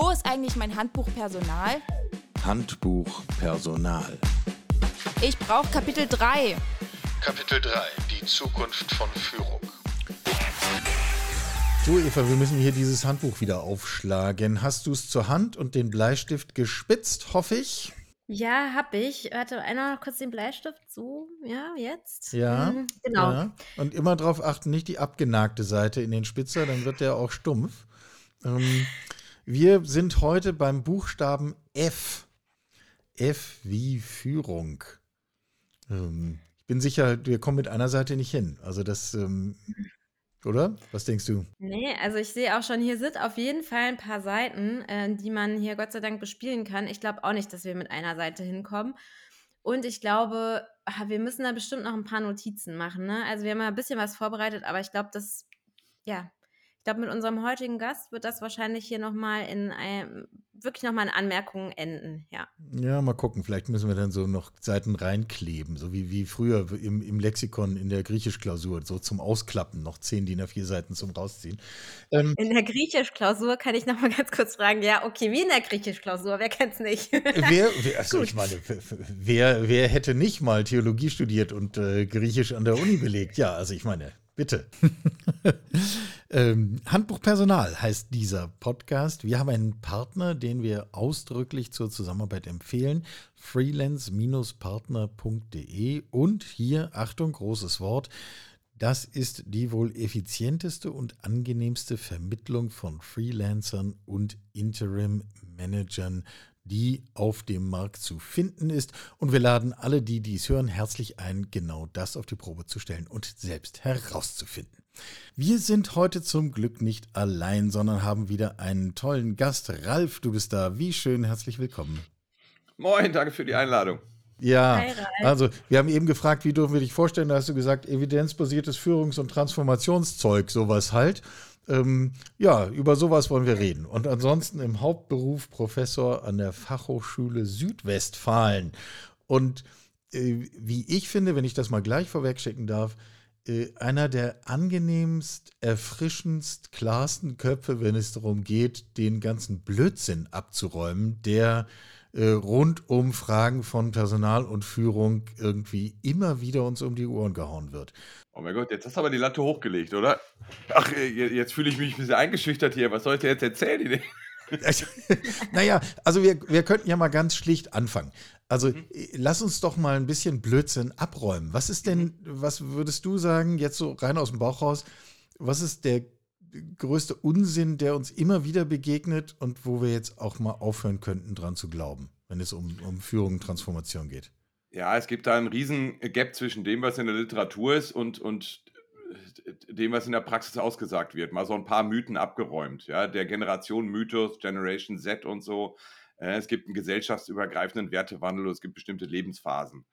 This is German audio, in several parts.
Wo ist eigentlich mein Handbuch Personal? Handbuch Personal. Ich brauche Kapitel 3. Kapitel 3. Die Zukunft von Führung. So, Eva, wir müssen hier dieses Handbuch wieder aufschlagen. Hast du es zur Hand und den Bleistift gespitzt, hoffe ich? Ja, hab ich. Warte, einmal noch kurz den Bleistift. So, ja, jetzt. Ja. Mhm, genau. Ja. Und immer darauf achten, nicht die abgenagte Seite in den Spitzer, dann wird der auch stumpf. Ähm, wir sind heute beim Buchstaben F. F wie Führung. Ähm, ich bin sicher, wir kommen mit einer Seite nicht hin. Also das, ähm, oder? Was denkst du? Nee, also ich sehe auch schon, hier sind auf jeden Fall ein paar Seiten, äh, die man hier Gott sei Dank bespielen kann. Ich glaube auch nicht, dass wir mit einer Seite hinkommen. Und ich glaube, ah, wir müssen da bestimmt noch ein paar Notizen machen. Ne? Also wir haben ja ein bisschen was vorbereitet, aber ich glaube, das, ja, glaube, mit unserem heutigen Gast wird das wahrscheinlich hier nochmal in einem, wirklich nochmal in Anmerkungen enden, ja. Ja, mal gucken. Vielleicht müssen wir dann so noch Seiten reinkleben, so wie, wie früher im, im Lexikon in der Griechisch-Klausur, so zum Ausklappen, noch zehn DIN A4 Seiten zum Rausziehen. Ähm, in der Griechisch-Klausur kann ich nochmal ganz kurz fragen, ja, okay, wie in der Griechisch-Klausur, wer kennt es nicht? wer, wer also ich meine, wer, wer hätte nicht mal Theologie studiert und äh, Griechisch an der Uni belegt? Ja, also ich meine, Bitte. ähm, Handbuch Personal heißt dieser Podcast. Wir haben einen Partner, den wir ausdrücklich zur Zusammenarbeit empfehlen. freelance-partner.de und hier, Achtung, großes Wort, das ist die wohl effizienteste und angenehmste Vermittlung von Freelancern und Interim-Managern die auf dem Markt zu finden ist. Und wir laden alle, die dies hören, herzlich ein, genau das auf die Probe zu stellen und selbst herauszufinden. Wir sind heute zum Glück nicht allein, sondern haben wieder einen tollen Gast. Ralf, du bist da. Wie schön, herzlich willkommen. Moin, danke für die Einladung. Ja, also wir haben eben gefragt, wie dürfen wir dich vorstellen? Da hast du gesagt, evidenzbasiertes Führungs- und Transformationszeug, sowas halt. Ähm, ja, über sowas wollen wir reden. Und ansonsten im Hauptberuf Professor an der Fachhochschule Südwestfalen. Und äh, wie ich finde, wenn ich das mal gleich vorwegschicken darf, äh, einer der angenehmst, erfrischendst, klarsten Köpfe, wenn es darum geht, den ganzen Blödsinn abzuräumen, der äh, rund um Fragen von Personal und Führung irgendwie immer wieder uns um die Ohren gehauen wird. Oh mein Gott, jetzt hast du aber die Latte hochgelegt, oder? Ach, äh, jetzt fühle ich mich ein bisschen eingeschüchtert hier. Was soll ich dir jetzt erzählen? naja, also wir, wir könnten ja mal ganz schlicht anfangen. Also mhm. Äh, lass uns doch mal ein bisschen Blödsinn abräumen. Was ist denn, mhm. was würdest du sagen, jetzt so rein aus dem Bauch raus, was ist der größte Unsinn, der uns immer wieder begegnet und wo wir jetzt auch mal aufhören könnten, dran zu glauben, wenn es um, um Führung und Transformation geht? Ja, es gibt da einen riesen Gap zwischen dem, was in der Literatur ist und, und dem, was in der Praxis ausgesagt wird. Mal so ein paar Mythen abgeräumt. Ja, der Generation-Mythos, Generation Z und so. Äh, es gibt einen gesellschaftsübergreifenden Wertewandel und es gibt bestimmte Lebensphasen.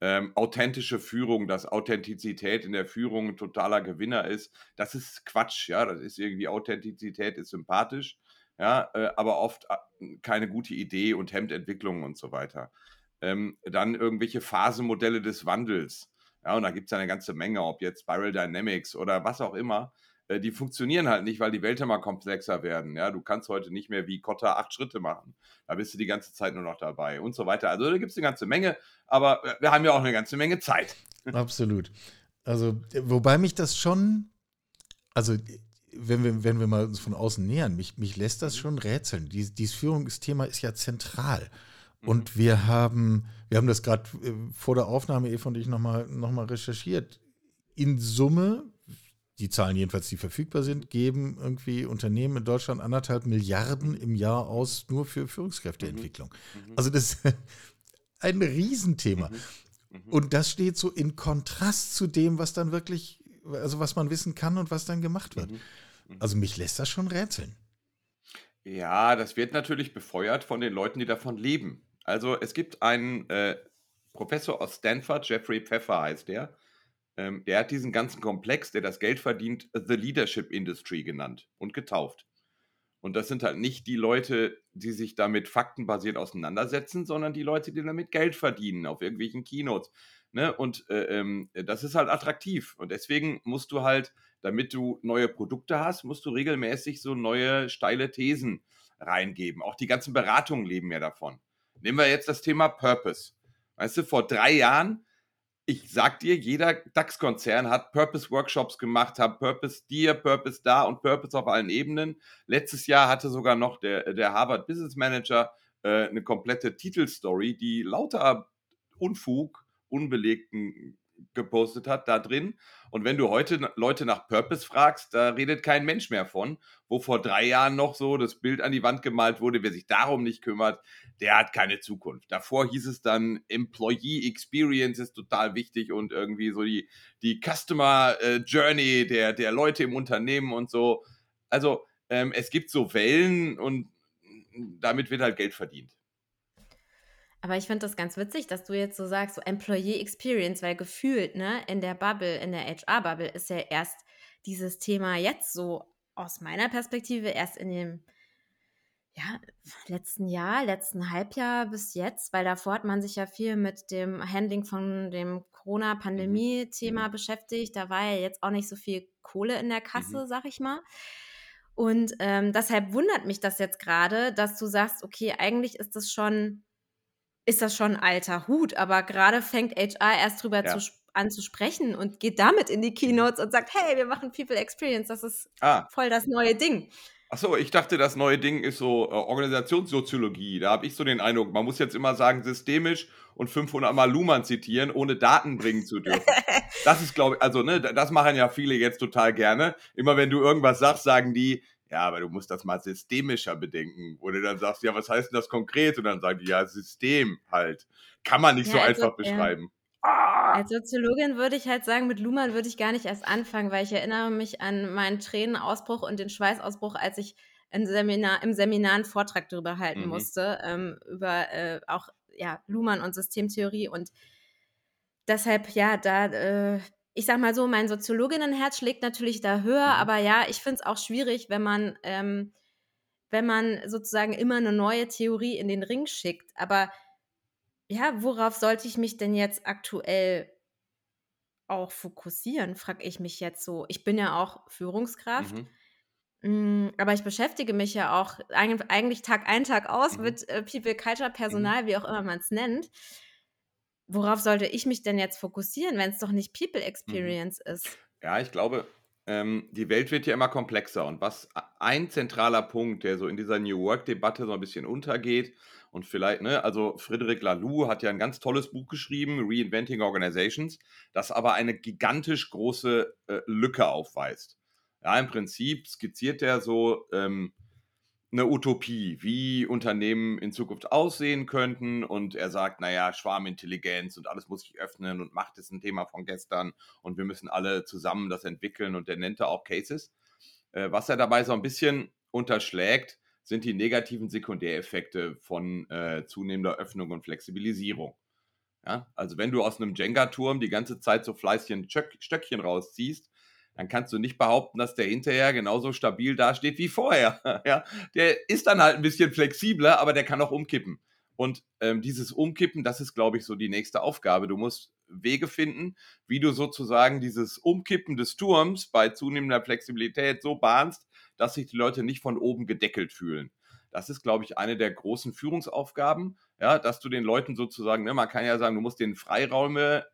Ähm, authentische Führung, dass Authentizität in der Führung ein totaler Gewinner ist, das ist Quatsch. Ja, das ist irgendwie Authentizität ist sympathisch, ja, äh, aber oft äh, keine gute Idee und hemmt Entwicklung und so weiter. Ähm, dann irgendwelche Phasenmodelle des Wandels. Ja, und da gibt es eine ganze Menge, ob jetzt Spiral Dynamics oder was auch immer. Äh, die funktionieren halt nicht, weil die Welt immer komplexer werden. Ja, du kannst heute nicht mehr wie Kotta acht Schritte machen. Da bist du die ganze Zeit nur noch dabei und so weiter. Also da gibt es eine ganze Menge, aber wir haben ja auch eine ganze Menge Zeit. Absolut. Also, wobei mich das schon, also wenn wir, wenn wir mal uns von außen nähern, mich, mich lässt das mhm. schon rätseln. Dies, dieses Führungsthema ist ja zentral. Und mhm. wir haben, wir haben das gerade äh, vor der Aufnahme, Eva und ich, nochmal noch mal recherchiert. In Summe, die Zahlen jedenfalls, die verfügbar sind, geben irgendwie Unternehmen in Deutschland anderthalb Milliarden im Jahr aus nur für Führungskräfteentwicklung. Mhm. mhm. Also das ist ein Riesenthema. Mhm. Mhm. Und das steht so in Kontrast zu dem, was dann wirklich, also was man wissen kann und was dann gemacht wird. Also mich lässt das schon rätseln. Ja, das wird natürlich befeuert von den Leuten, die davon leben. Also es gibt einen äh, Professor aus Stanford, Jeffrey Pfeffer heißt der. Ähm, der hat diesen ganzen Komplex, der das Geld verdient, The Leadership Industry genannt und getauft. Und das sind halt nicht die Leute, die sich damit faktenbasiert auseinandersetzen, sondern die Leute, die damit Geld verdienen auf irgendwelchen Keynotes. Ne? Und äh, ähm, das ist halt attraktiv. Und deswegen musst du halt, damit du neue Produkte hast, musst du regelmäßig so neue steile Thesen reingeben. Auch die ganzen Beratungen leben ja davon. Nehmen wir jetzt das Thema Purpose. Weißt du, vor drei Jahren, ich sag dir, jeder DAX-Konzern hat Purpose-Workshops gemacht, hat Purpose dir, Purpose da und Purpose auf allen Ebenen. Letztes Jahr hatte sogar noch der, der Harvard Business Manager äh, eine komplette Titelstory, die lauter Unfug, unbelegten gepostet hat da drin. Und wenn du heute Leute nach Purpose fragst, da redet kein Mensch mehr von, wo vor drei Jahren noch so das Bild an die Wand gemalt wurde, wer sich darum nicht kümmert, der hat keine Zukunft. Davor hieß es dann, Employee Experience ist total wichtig und irgendwie so die, die Customer äh, Journey der, der Leute im Unternehmen und so. Also ähm, es gibt so Wellen und damit wird halt Geld verdient. Aber ich finde das ganz witzig, dass du jetzt so sagst, so Employee Experience, weil gefühlt, ne, in der Bubble, in der HR-Bubble ist ja erst dieses Thema jetzt so aus meiner Perspektive erst in dem ja, letzten Jahr, letzten Halbjahr bis jetzt, weil davor hat man sich ja viel mit dem Handling von dem Corona-Pandemie-Thema mhm. beschäftigt. Da war ja jetzt auch nicht so viel Kohle in der Kasse, mhm. sag ich mal. Und ähm, deshalb wundert mich das jetzt gerade, dass du sagst, okay, eigentlich ist das schon ist das schon ein alter Hut, aber gerade fängt HR erst drüber ja. zu, an zu sprechen und geht damit in die mhm. Keynotes und sagt, hey, wir machen People Experience, das ist ah. voll das neue Ding. Achso, ich dachte, das neue Ding ist so äh, Organisationssoziologie. Da habe ich so den Eindruck, man muss jetzt immer sagen, systemisch und 500 Mal Luhmann zitieren, ohne Daten bringen zu dürfen. das ist, glaube ich, also, ne, das machen ja viele jetzt total gerne. Immer wenn du irgendwas sagst, sagen die, ja, aber du musst das mal systemischer bedenken. Oder dann sagst du, ja, was heißt denn das konkret? Und dann sagen die, ja, System halt. Kann man nicht ja, so also, einfach beschreiben. Ah! Als Soziologin würde ich halt sagen, mit Luhmann würde ich gar nicht erst anfangen, weil ich erinnere mich an meinen Tränenausbruch und den Schweißausbruch, als ich im Seminar, im Seminar einen Vortrag darüber halten mhm. musste, ähm, über äh, auch ja, Luhmann und Systemtheorie. Und deshalb, ja, da äh, ich sag mal so, mein Soziologinnenherz schlägt natürlich da höher, mhm. aber ja, ich finde es auch schwierig, wenn man, ähm, wenn man sozusagen immer eine neue Theorie in den Ring schickt. Aber ja, worauf sollte ich mich denn jetzt aktuell auch fokussieren, frage ich mich jetzt so. Ich bin ja auch Führungskraft. Mhm. Mm, aber ich beschäftige mich ja auch eigentlich Tag ein, Tag aus mhm. mit äh, People, Culture, mhm. Personal, wie auch immer man es nennt worauf sollte ich mich denn jetzt fokussieren, wenn es doch nicht People mhm. Experience mhm. ist? Ja, ich glaube, ähm, die Welt wird ja immer komplexer. Und was ein zentraler Punkt, der so in dieser New Work-Debatte so ein bisschen untergeht, und vielleicht, ne, also Frederic Laloux hat ja ein ganz tolles Buch geschrieben, Reinventing Organizations, das aber eine gigantisch große äh, Lücke aufweist. Ja, im Prinzip skizziert er so ähm, eine Utopie, wie Unternehmen in Zukunft aussehen könnten. Und er sagt, naja, Schwarmintelligenz und alles muss sich öffnen und Macht ist ein Thema von gestern und wir müssen alle zusammen das entwickeln. Und er nennt da auch Cases. Äh, was er dabei so ein bisschen unterschlägt, sind die negativen Sekundäreffekte von äh, zunehmender Öffnung und Flexibilisierung. Ja? Also wenn du aus einem Jenga-Turm die ganze Zeit so fleißig ein Stöckchen rausziehst, dann kannst du nicht behaupten, dass der hinterher genauso stabil dasteht wie vorher. ja, der ist dann halt ein bisschen flexibler, aber der kann auch umkippen. Und ähm, dieses Umkippen, das ist, glaube ich, so die nächste Aufgabe. Du musst Wege finden, wie du sozusagen dieses Umkippen des Turms bei zunehmender Flexibilität so bahnst, dass sich die Leute nicht von oben gedeckelt fühlen. Das ist, glaube ich, eine der großen Führungsaufgaben, ja, dass du den Leuten sozusagen, ne, man kann ja sagen, du musst den Freiräume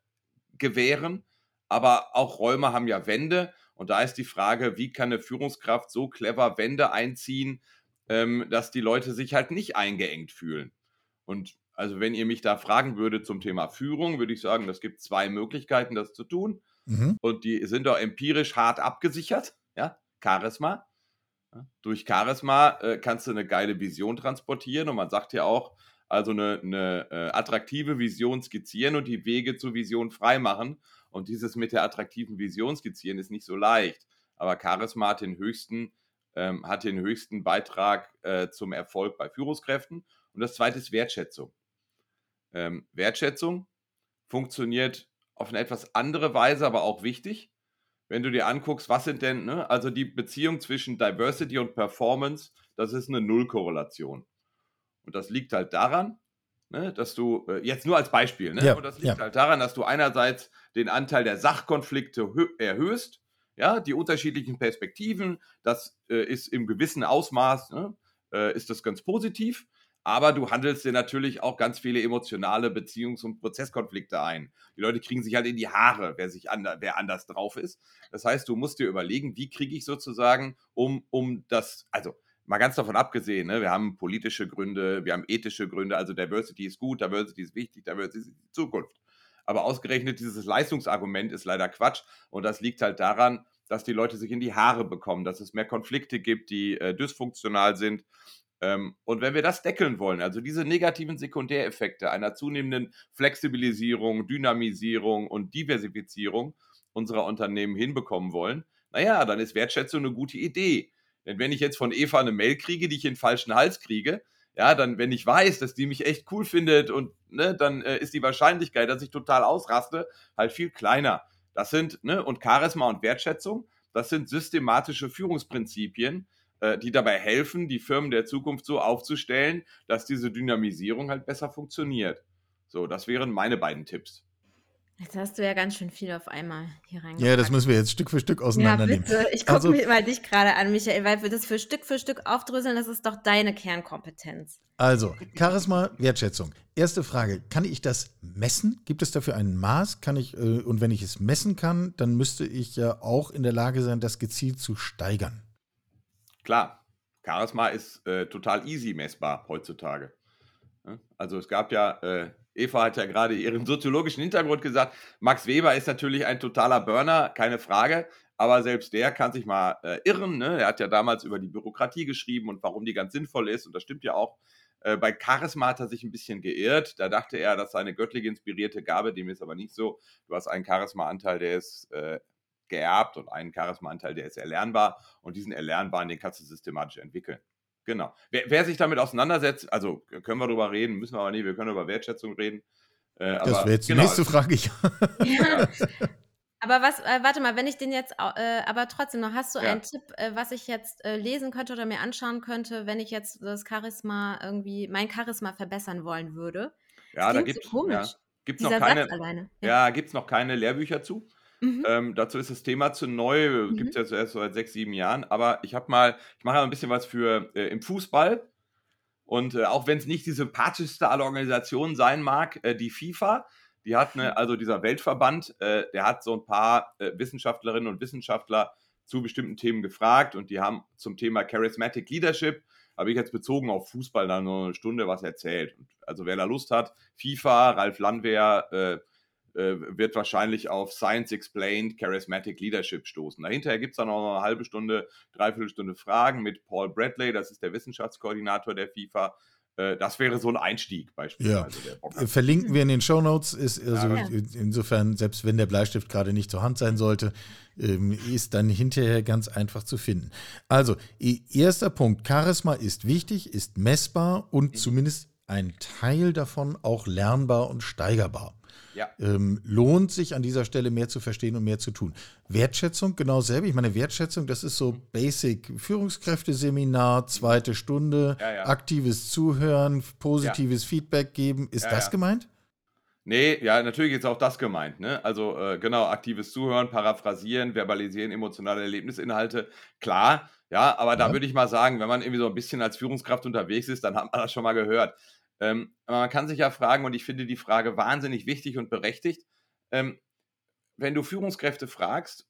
gewähren, aber auch Räume haben ja Wände. Und da ist die Frage, wie kann eine Führungskraft so clever Wände einziehen, ähm, dass die Leute sich halt nicht eingeengt fühlen. Und also wenn ihr mich da fragen würdet zum Thema Führung, würde ich sagen, es gibt zwei Möglichkeiten, das zu tun. Mhm. Und die sind auch empirisch hart abgesichert. Ja, Charisma. Ja, durch Charisma äh, kannst du eine geile Vision transportieren. Und man sagt ja auch, also eine, eine äh, attraktive Vision skizzieren und die Wege zur Vision freimachen. Und dieses mit der attraktiven Vision skizzieren ist nicht so leicht. Aber Charisma hat den höchsten, ähm, hat den höchsten Beitrag äh, zum Erfolg bei Führungskräften. Und das zweite ist Wertschätzung. Ähm, Wertschätzung funktioniert auf eine etwas andere Weise, aber auch wichtig. Wenn du dir anguckst, was sind denn, ne, also die Beziehung zwischen Diversity und Performance, das ist eine Nullkorrelation. Und das liegt halt daran, Ne, dass du, äh, jetzt nur als Beispiel, ne, ja, und das liegt ja. halt daran, dass du einerseits den Anteil der Sachkonflikte erhöhst, ja, die unterschiedlichen Perspektiven, das äh, ist im gewissen Ausmaß, ne, äh, ist das ganz positiv. Aber du handelst dir natürlich auch ganz viele emotionale Beziehungs- und Prozesskonflikte ein. Die Leute kriegen sich halt in die Haare, wer, sich ander, wer anders drauf ist. Das heißt, du musst dir überlegen, wie kriege ich sozusagen um, um das, also mal ganz davon abgesehen, ne, wir haben politische Gründe, wir haben ethische Gründe, also Diversity ist gut, Diversity ist wichtig, Diversity ist die Zukunft. Aber ausgerechnet dieses Leistungsargument ist leider Quatsch und das liegt halt daran, dass die Leute sich in die Haare bekommen, dass es mehr Konflikte gibt, die äh, dysfunktional sind ähm, und wenn wir das deckeln wollen, also diese negativen Sekundäreffekte einer zunehmenden Flexibilisierung, Dynamisierung und Diversifizierung unserer Unternehmen hinbekommen wollen, naja, dann ist Wertschätzung eine gute Idee. Denn wenn ich jetzt von Eva eine Mail kriege, die ich in den falschen Hals kriege, ja, dann, wenn ich weiß, dass die mich echt cool findet und ne, dann äh, ist die Wahrscheinlichkeit, dass ich total ausraste, halt viel kleiner. Das sind, ne, und Charisma und Wertschätzung, das sind systematische Führungsprinzipien, äh, die dabei helfen, die Firmen der Zukunft so aufzustellen, dass diese Dynamisierung halt besser funktioniert. So, das wären meine beiden Tipps. Jetzt hast du ja ganz schön viel auf einmal hier rein. Ja, das müssen wir jetzt Stück für Stück auseinandernehmen. Ja, bitte. Ich gucke Also- mal dich gerade an, Michael, weil wir das für Stück für Stück aufdröseln, das ist doch deine Kernkompetenz. Also, Charisma, Wertschätzung. Erste Frage: Kann ich das messen? Gibt es dafür ein Maß? Kann ich, äh, und wenn ich es messen kann, dann müsste ich ja auch in der Lage sein, das gezielt zu steigern. Klar, Charisma ist äh, total easy messbar heutzutage. Also es gab ja, äh, Eva hat ja gerade ihren soziologischen Hintergrund gesagt, Max Weber ist natürlich ein totaler Burner, keine Frage, aber selbst der kann sich mal äh, irren. Ne? Er hat ja damals über die Bürokratie geschrieben und warum die ganz sinnvoll ist und das stimmt ja auch. Äh, bei Charisma hat er sich ein bisschen geirrt. Da dachte er, dass seine göttlich inspirierte Gabe, dem ist aber nicht so. Du hast einen Charisma-Anteil, der ist äh, geerbt und einen Charisma-Anteil, der ist erlernbar. Und diesen erlernbaren, den kannst du systematisch entwickeln. Genau. Wer, wer sich damit auseinandersetzt, also können wir darüber reden, müssen wir aber nicht, wir können über Wertschätzung reden. Äh, Das wäre jetzt die genau, nächste Frage. Ja. Ja. Aber was, äh, warte mal, wenn ich den jetzt, äh, aber trotzdem noch, hast du Ja. einen Tipp, äh, was ich jetzt äh, lesen könnte oder mir anschauen könnte, wenn ich jetzt das Charisma irgendwie, mein Charisma verbessern wollen würde? Ja, da so gibt es komisch, ja, gibt's noch keine, Satz alleine. ja, gibt's noch keine Lehrbücher zu. Mhm. Ähm, dazu ist das Thema zu neu, Mhm. gibt es jetzt erst so seit sechs, sieben Jahren. Aber ich habe mal, ich mache ja ein bisschen was für äh, im Fußball. Und äh, auch wenn es nicht die sympathischste aller Organisationen sein mag, äh, die FIFA, die hat eine, also dieser Weltverband, äh, der hat so ein paar äh, Wissenschaftlerinnen und Wissenschaftler zu bestimmten Themen gefragt und die haben zum Thema Charismatic Leadership, habe ich jetzt bezogen auf Fußball dann nur eine Stunde was erzählt. Und also wer da Lust hat, FIFA, Ralf Landwehr, äh, wird wahrscheinlich auf Science Explained Charismatic Leadership stoßen. Dahinter gibt es dann auch noch eine halbe Stunde, dreiviertel Stunde Fragen mit Paul Bradley, das ist der Wissenschaftskoordinator der FIFA. Äh, Das wäre so ein Einstieg beispielsweise. Der Bock hat. Verlinken wir in den Shownotes. Ist also Ja. insofern, selbst wenn der Bleistift gerade nicht zur Hand sein sollte, ähm, ist dann hinterher ganz einfach zu finden. Also, erster Punkt: Charisma ist wichtig, ist messbar und zumindest ein Teil davon auch lernbar und steigerbar. Ja. Ähm, lohnt sich an dieser Stelle mehr zu verstehen und mehr zu tun. Wertschätzung, genau selber. Ich meine, Wertschätzung, das ist so Basic Führungskräfteseminar, zweite Stunde, Ja, ja. aktives Zuhören, positives Feedback geben. Ist das gemeint? Nee, ja, natürlich ist auch das gemeint. Ne? Also äh, genau, aktives Zuhören, paraphrasieren, verbalisieren, emotionale Erlebnisinhalte, klar. Ja, aber da würde ich mal sagen, wenn man irgendwie so ein bisschen als Führungskraft unterwegs ist, dann hat man das schon mal gehört. Ähm, aber man kann sich ja fragen, und ich finde die Frage wahnsinnig wichtig und berechtigt, ähm, wenn du Führungskräfte fragst,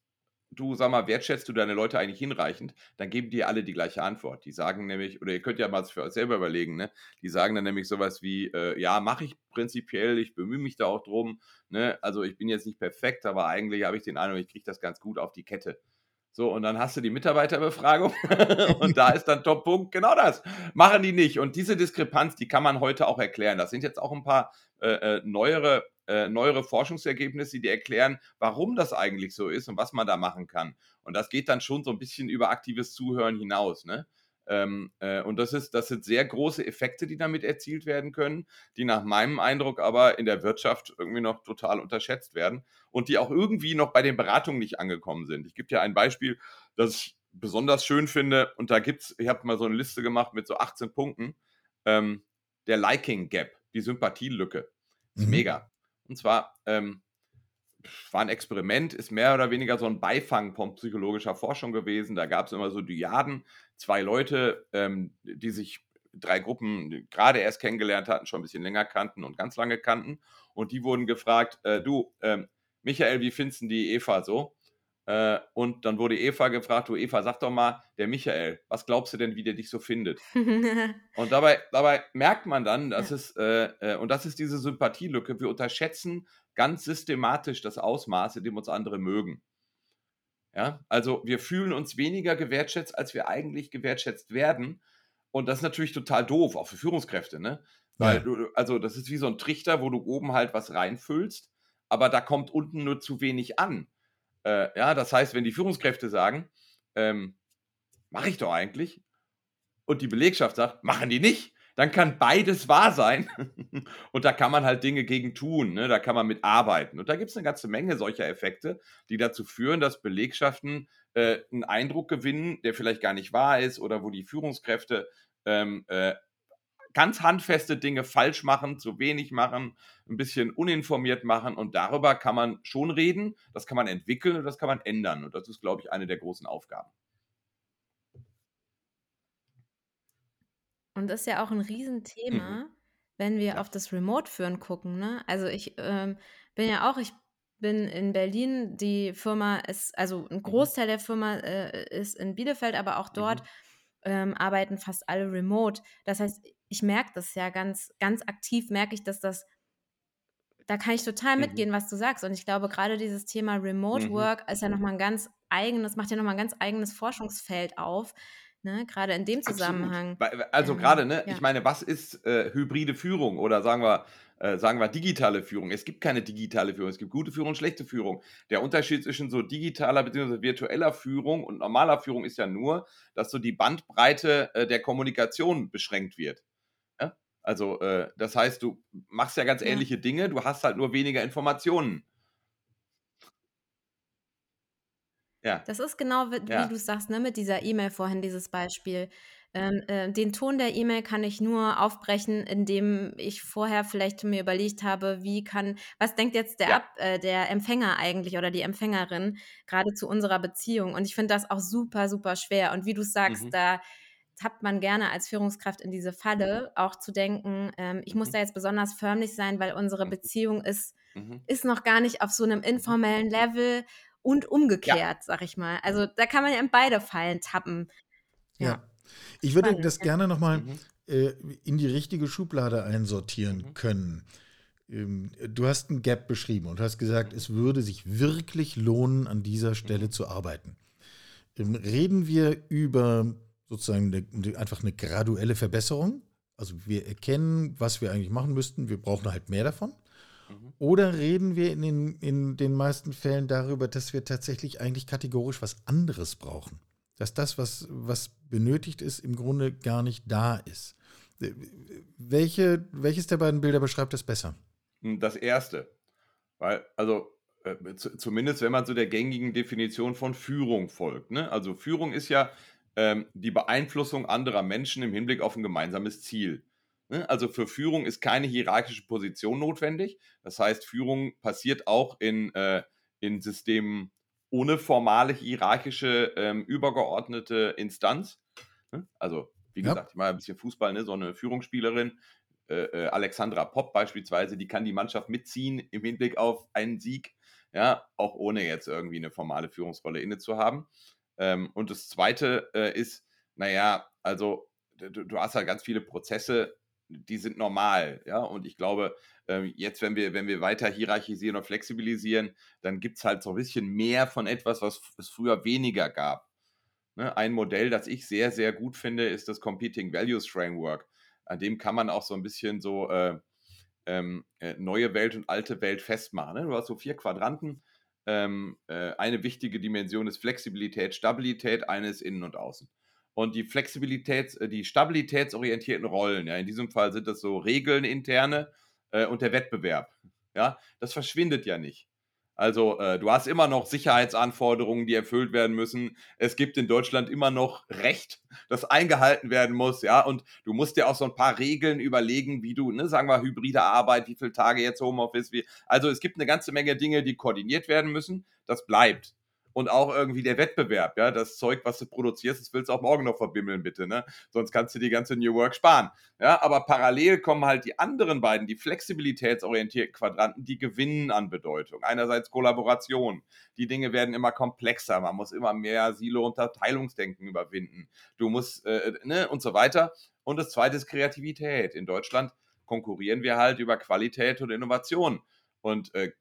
du sag mal, wertschätzt du deine Leute eigentlich hinreichend, dann geben die alle die gleiche Antwort. Die sagen nämlich, oder ihr könnt ja mal für euch selber überlegen, ne? Die sagen dann nämlich sowas wie, äh, ja, mache ich prinzipiell, ich bemühe mich da auch drum, ne? Also ich bin jetzt nicht perfekt, aber eigentlich habe ich den Eindruck, ich kriege das ganz gut auf die Kette. So, und dann hast du die Mitarbeiterbefragung und da ist dann Top-Punkt, genau das. Machen die nicht. Und diese Diskrepanz, die kann man heute auch erklären. Das sind jetzt auch ein paar äh, äh, neuere, äh, neuere Forschungsergebnisse, die erklären, warum das eigentlich so ist und was man da machen kann. Und das geht dann schon so ein bisschen über aktives Zuhören hinaus. Ne? Ähm, äh, und das, ist, das sind sehr große Effekte, die damit erzielt werden können, die nach meinem Eindruck aber in der Wirtschaft irgendwie noch total unterschätzt werden und die auch irgendwie noch bei den Beratungen nicht angekommen sind. Ich gebe dir ein Beispiel, das ich besonders schön finde. Und da gibt es, ich habe mal so eine Liste gemacht mit so 18 Punkten. Ähm, der Liking Gap, die Sympathielücke. Ist Mhm. mega. Und zwar ähm, war ein Experiment, ist mehr oder weniger so ein Beifang von psychologischer Forschung gewesen. Da gab es immer so Dyaden, zwei Leute, ähm, die sich drei Gruppen gerade erst kennengelernt hatten, schon ein bisschen länger kannten und ganz lange kannten. Und die wurden gefragt, äh, du, ähm, Michael, wie findest du die Eva so? Äh, und dann wurde Eva gefragt, du Eva, sag doch mal, der Michael, was glaubst du denn, wie der dich so findet? und dabei, dabei merkt man dann, dass ja. es, äh, äh, und das ist diese Sympathielücke, wir unterschätzen ganz systematisch das Ausmaß, in dem uns andere mögen. Ja, also wir fühlen uns weniger gewertschätzt, als wir eigentlich gewertschätzt werden. Und das ist natürlich total doof, auch für Führungskräfte, ne? Weil ja. du, also das ist wie so ein Trichter, wo du oben halt was reinfüllst, aber da kommt unten nur zu wenig an. Äh, ja, das heißt, wenn die Führungskräfte sagen, ähm, mache ich doch eigentlich, und die Belegschaft sagt, machen die nicht, dann kann beides wahr sein. und da kann man halt Dinge gegen tun, ne? da kann man mit arbeiten. Und da gibt es eine ganze Menge solcher Effekte, die dazu führen, dass Belegschaften äh, einen Eindruck gewinnen, der vielleicht gar nicht wahr ist oder wo die Führungskräfte ähm, äh, ganz handfeste Dinge falsch machen, zu wenig machen, ein bisschen uninformiert machen und darüber kann man schon reden, das kann man entwickeln und das kann man ändern und das ist, glaube ich, eine der großen Aufgaben. Und das ist ja auch ein Riesenthema, mhm. wenn wir ja. auf das Remote-Führen gucken. Ne? Also ich ähm, bin ja auch, ich bin in Berlin, die Firma ist, also ein mhm. Großteil der Firma äh, ist in Bielefeld, aber auch dort mhm. ähm, arbeiten fast alle remote. Das heißt, ich merke das ja ganz, ganz aktiv, merke ich, dass das, da kann ich total mhm. mitgehen, was du sagst. Und ich glaube, gerade dieses Thema Remote mhm. Work ist ja nochmal ein ganz eigenes, macht ja nochmal ein ganz eigenes Forschungsfeld auf. Ne, gerade in dem Zusammenhang. Absolut. Also ähm, gerade, ne, ja. ich meine, was ist äh, hybride Führung oder sagen wir, äh, sagen wir digitale Führung? Es gibt keine digitale Führung, es gibt gute Führung und schlechte Führung. Der Unterschied zwischen so digitaler bzw. virtueller Führung und normaler Führung ist ja nur, dass so die Bandbreite äh, der Kommunikation beschränkt wird. Also, äh, das heißt, du machst ja ganz ja. ähnliche Dinge, du hast halt nur weniger Informationen. Ja. Das ist genau, wie, ja. du sagst, ne, mit dieser E-Mail vorhin, dieses Beispiel. Ähm, äh, den Ton der E-Mail kann ich nur aufbrechen, indem ich vorher vielleicht mir überlegt habe, wie kann, was denkt jetzt der, ja. Ab, äh, der Empfänger eigentlich oder die Empfängerin gerade zu unserer Beziehung? Und ich finde das auch super, super schwer. Und wie du sagst, mhm. da tappt man gerne als Führungskraft in diese Falle, auch zu denken, ähm, ich muss mhm. da jetzt besonders förmlich sein, weil unsere mhm. Beziehung ist, mhm. ist noch gar nicht auf so einem informellen Level und umgekehrt, ja. sag ich mal. Also da kann man ja in beide Fallen tappen. Ja. ja. Ich würde Spannend. das gerne nochmal mhm. äh, in die richtige Schublade einsortieren mhm. können. Ähm, du hast ein Gap beschrieben und hast gesagt, es würde sich wirklich lohnen, an dieser Stelle mhm. zu arbeiten. Ähm, reden wir über sozusagen eine, einfach eine graduelle Verbesserung. Also wir erkennen, was wir eigentlich machen müssten, wir brauchen halt mehr davon. Mhm. Oder reden wir in den, in den meisten Fällen darüber, dass wir tatsächlich eigentlich kategorisch was anderes brauchen? Dass das, was, was benötigt ist, im Grunde gar nicht da ist. Welche, welches der beiden Bilder beschreibt das besser? Hm, das erste. Weil, also äh, zumindest wenn man so der gängigen Definition von Führung folgt. Ne? Also Führung ist ja ähm, die Beeinflussung anderer Menschen im Hinblick auf ein gemeinsames Ziel. Ne? Also für Führung ist keine hierarchische Position notwendig. Das heißt, Führung passiert auch in, äh, in Systemen ohne formale hierarchische ähm, übergeordnete Instanz. Ne? Also, wie ja. gesagt, ich mache ein bisschen Fußball, ne? so eine Führungsspielerin, äh, äh, Alexandra Popp beispielsweise, die kann die Mannschaft mitziehen im Hinblick auf einen Sieg, ja, auch ohne jetzt irgendwie eine formale Führungsrolle inne zu haben. Ähm, und das Zweite äh, ist, naja, also du, du, hast halt ganz viele Prozesse, die sind normal, ja, und ich glaube, äh, jetzt, wenn wir, wenn wir weiter hierarchisieren und flexibilisieren, dann gibt es halt so ein bisschen mehr von etwas, was es früher weniger gab. Ne? Ein Modell, das ich sehr, sehr gut finde, ist das Competing Values Framework. An dem kann man auch so ein bisschen so äh, ähm, äh, neue Welt und alte Welt festmachen. Ne? Du hast so vier Quadranten ähm, äh, eine wichtige Dimension ist Flexibilität, Stabilität eines Innen und Außen. Und die Flexibilität, äh, die stabilitätsorientierten Rollen, ja, in diesem Fall sind das so Regeln interne äh, und der Wettbewerb. Ja, das verschwindet ja nicht. Also äh, du hast immer noch Sicherheitsanforderungen, die erfüllt werden müssen. Es gibt in Deutschland immer noch Recht, das eingehalten werden muss, ja. Und du musst dir auch so ein paar Regeln überlegen, wie du, ne, sagen wir, hybride Arbeit, wie viele Tage jetzt Homeoffice, wie. Also es gibt eine ganze Menge Dinge, die koordiniert werden müssen. Das bleibt. Und auch irgendwie der Wettbewerb, ja, das Zeug, was du produzierst, das willst du auch morgen noch verbimmeln, bitte, ne? Sonst kannst du die ganze New Work sparen. Ja, aber parallel kommen halt die anderen beiden, die flexibilitätsorientierten Quadranten, die gewinnen an Bedeutung. Einerseits Kollaboration. Die Dinge werden immer komplexer, man muss immer mehr Silo- und Teilungsdenken überwinden. Du musst, äh, ne, und so weiter. Und das zweite ist Kreativität. In Deutschland konkurrieren wir halt über Qualität und Innovation. Und äh,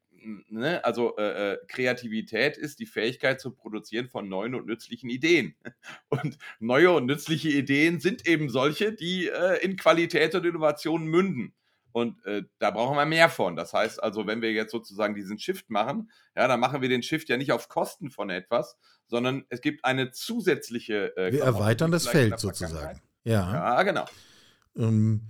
ne, also äh, äh, Kreativität ist die Fähigkeit zu produzieren von neuen und nützlichen Ideen. Und neue und nützliche Ideen sind eben solche, die äh, in Qualität und Innovation münden. Und äh, da brauchen wir mehr von. Das heißt also, wenn wir jetzt sozusagen diesen Shift machen, ja, dann machen wir den Shift ja nicht auf Kosten von etwas, sondern es gibt eine zusätzliche. Äh, wir erweitern das Feld sozusagen. Ja, ja genau. Ähm,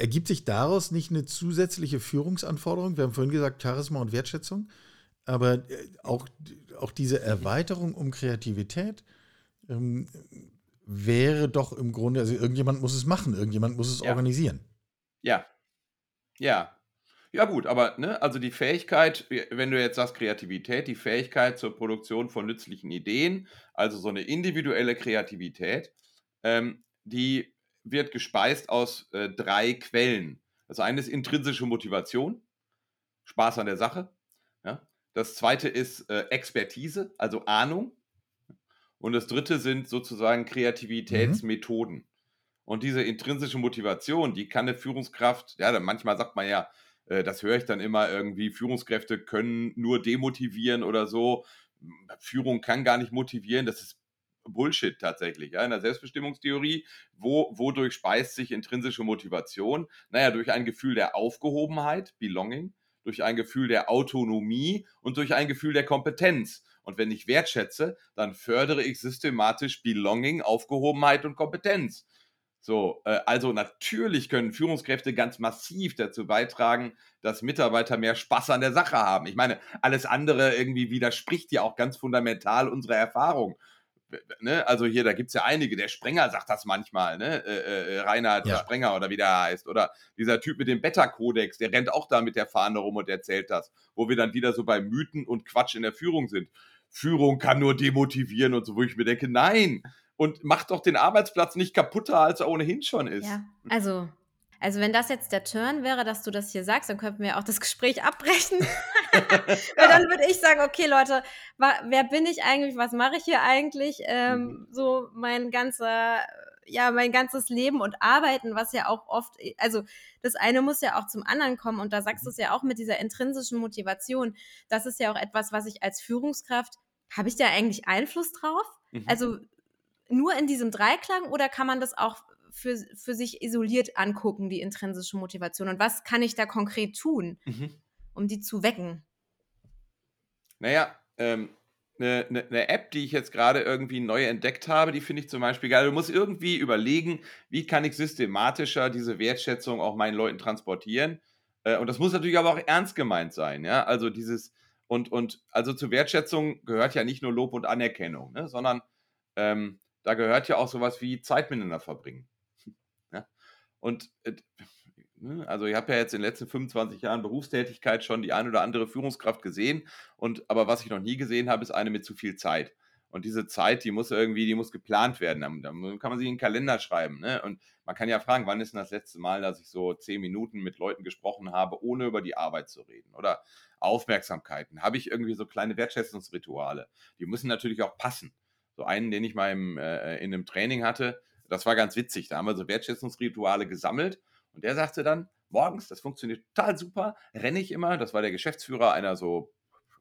ergibt sich daraus nicht eine zusätzliche Führungsanforderung? Wir haben vorhin gesagt, Charisma und Wertschätzung, aber äh, auch, auch diese Erweiterung um Kreativität ähm, wäre doch im Grunde, also irgendjemand muss es machen, irgendjemand muss es Ja. organisieren. Ja. Ja. Ja, gut, aber ne, also die Fähigkeit, wenn du jetzt sagst Kreativität, die Fähigkeit zur Produktion von nützlichen Ideen, also so eine individuelle Kreativität, ähm, die wird gespeist aus äh, drei Quellen. Das eine ist intrinsische Motivation, Spaß an der Sache. Ja? Das zweite ist äh, Expertise, also Ahnung. Und das dritte sind sozusagen Kreativitätsmethoden. Und diese intrinsische Motivation, die kann eine Führungskraft, ja, dann manchmal sagt man ja, äh, das höre ich dann immer irgendwie, Führungskräfte können nur demotivieren oder so. Führung kann gar nicht motivieren, das ist Bullshit tatsächlich. Ja? In der Selbstbestimmungstheorie, wo, wodurch speist sich intrinsische Motivation? Naja, durch ein Gefühl der Aufgehobenheit, Belonging, durch ein Gefühl der Autonomie und durch ein Gefühl der Kompetenz. Und wenn ich wertschätze, dann fördere ich systematisch Belonging, Aufgehobenheit und Kompetenz. So, äh, also natürlich können Führungskräfte ganz massiv dazu beitragen, dass Mitarbeiter mehr Spaß an der Sache haben. Ich meine, alles andere irgendwie widerspricht ja auch ganz fundamental unserer Erfahrung. Ne? Also hier, da gibt es ja einige, der Sprenger sagt das manchmal, ne? Äh, äh, Reinhard Ja. Sprenger oder wie der heißt. Oder dieser Typ mit dem Beta-Kodex, der rennt auch da mit der Fahne rum und erzählt das. Wo wir dann wieder so bei Mythen und Quatsch in der Führung sind. Führung kann nur demotivieren und so, wo ich mir denke, nein. Und macht doch den Arbeitsplatz nicht kaputter, als er ohnehin schon ist. Ja, also, also wenn das jetzt der Turn wäre, dass du das hier sagst, dann könnten wir auch das Gespräch abbrechen. Weil dann würde ich sagen, okay, Leute, wer bin ich eigentlich? Was mache ich hier eigentlich? Ähm, Mhm. So mein ganzer, ja, mein ganzes Leben und Arbeiten, was ja auch oft, also das eine muss ja auch zum anderen kommen und da sagst du es ja auch mit dieser intrinsischen Motivation. Das ist ja auch etwas, was ich als Führungskraft, habe ich da eigentlich Einfluss drauf? Mhm. Also nur in diesem Dreiklang oder kann man das auch für, für sich isoliert angucken, die intrinsische Motivation? Und was kann ich da konkret tun, Mhm. Um die zu wecken? Naja, ähm, eine, eine, eine App, die ich jetzt gerade irgendwie neu entdeckt habe, die finde ich zum Beispiel geil. Du musst irgendwie überlegen, wie kann ich systematischer diese Wertschätzung auch meinen Leuten transportieren. Äh, und das muss natürlich aber auch ernst gemeint sein, ja. Also dieses, und, und also zur Wertschätzung gehört ja nicht nur Lob und Anerkennung, ne? sondern ähm, da gehört ja auch sowas wie Zeit miteinander verbringen. Ja? Und äh, ne, also ich habe ja jetzt in den letzten 25 Jahren Berufstätigkeit schon die ein oder andere Führungskraft gesehen. Und aber was ich noch nie gesehen habe, ist eine mit zu viel Zeit. Und diese Zeit, die muss irgendwie, die muss geplant werden. Da, da kann man sich in den Kalender schreiben. Ne? Und man kann ja fragen, wann ist denn das letzte Mal, dass ich so zehn Minuten mit Leuten gesprochen habe, ohne über die Arbeit zu reden? Oder Aufmerksamkeiten. Habe ich irgendwie so kleine Wertschätzungsrituale? Die müssen natürlich auch passen. So einen, den ich mal im, äh, in einem Training hatte, das war ganz witzig. Da haben wir so Wertschätzungsrituale gesammelt. Und der sagte dann, morgens, das funktioniert total super, renne ich immer, das war der Geschäftsführer einer so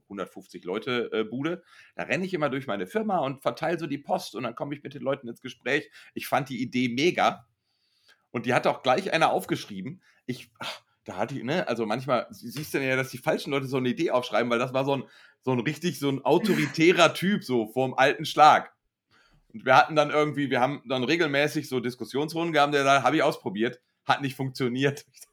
150 Leute äh, Bude, da renne ich immer durch meine Firma und verteile so die Post und dann komme ich mit den Leuten ins Gespräch. Ich fand die Idee mega und die hat auch gleich einer aufgeschrieben. Ich, ach, da hatte ich, ne, also manchmal siehst du ja, dass die falschen Leute so eine Idee aufschreiben, weil das war so ein, so ein richtig, so ein autoritärer Typ, so vorm alten Schlag. Und wir hatten dann irgendwie, wir haben dann regelmäßig so Diskussionsrunden gehabt, der da habe ich ausprobiert, hat nicht funktioniert. Dachte,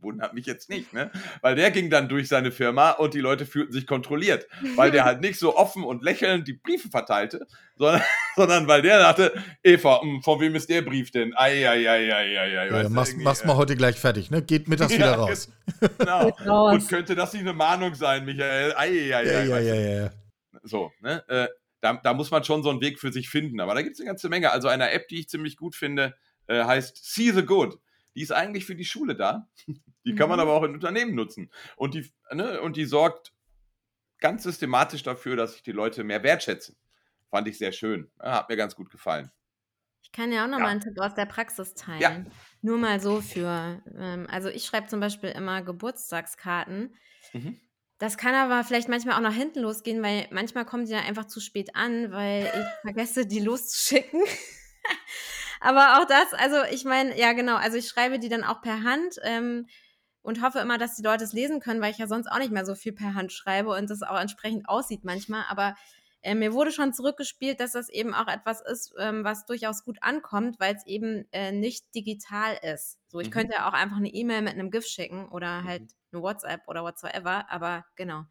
Wundert mich jetzt nicht, ne? Weil der ging dann durch seine Firma und die Leute fühlten sich kontrolliert, weil der halt nicht so offen und lächelnd die Briefe verteilte, sondern, sondern weil der dachte, Eva, mh, von wem ist der Brief denn? Ja, mach's, mach's mal heute gleich fertig, ne? Geht mittags wieder raus. Genau. Und könnte das nicht eine Mahnung sein, Michael? Ja, ja, ja, ja. So, ne? Äh, da, da, muss man schon so einen Weg für sich finden. Aber da gibt es eine ganze Menge. Also eine App, die ich ziemlich gut finde, äh, heißt See the Good. Die ist eigentlich für die Schule da. Die kann man mhm. aber auch in Unternehmen nutzen. Und die, ne, und die sorgt ganz systematisch dafür, dass sich die Leute mehr wertschätzen. Fand ich sehr schön. Hat mir ganz gut gefallen. Ich kann ja auch noch ja. mal einen Tipp aus der Praxis teilen. Ja. Nur mal so für, ähm, also ich schreibe zum Beispiel immer Geburtstagskarten. Mhm. Das kann aber vielleicht manchmal auch nach hinten losgehen, weil manchmal kommen die dann einfach zu spät an, weil ich vergesse, die loszuschicken. aber auch das, also ich meine, ja genau, also ich schreibe die dann auch per Hand. Ähm, und hoffe immer, dass die Leute es lesen können, weil ich ja sonst auch nicht mehr so viel per Hand schreibe und das auch entsprechend aussieht manchmal. Aber äh, mir wurde schon zurückgespielt, dass das eben auch etwas ist, ähm, was durchaus gut ankommt, weil es eben äh, nicht digital ist. So, ich mhm. könnte ja auch einfach eine E-Mail mit einem GIF schicken oder halt mhm. eine WhatsApp oder whatsoever, aber genau,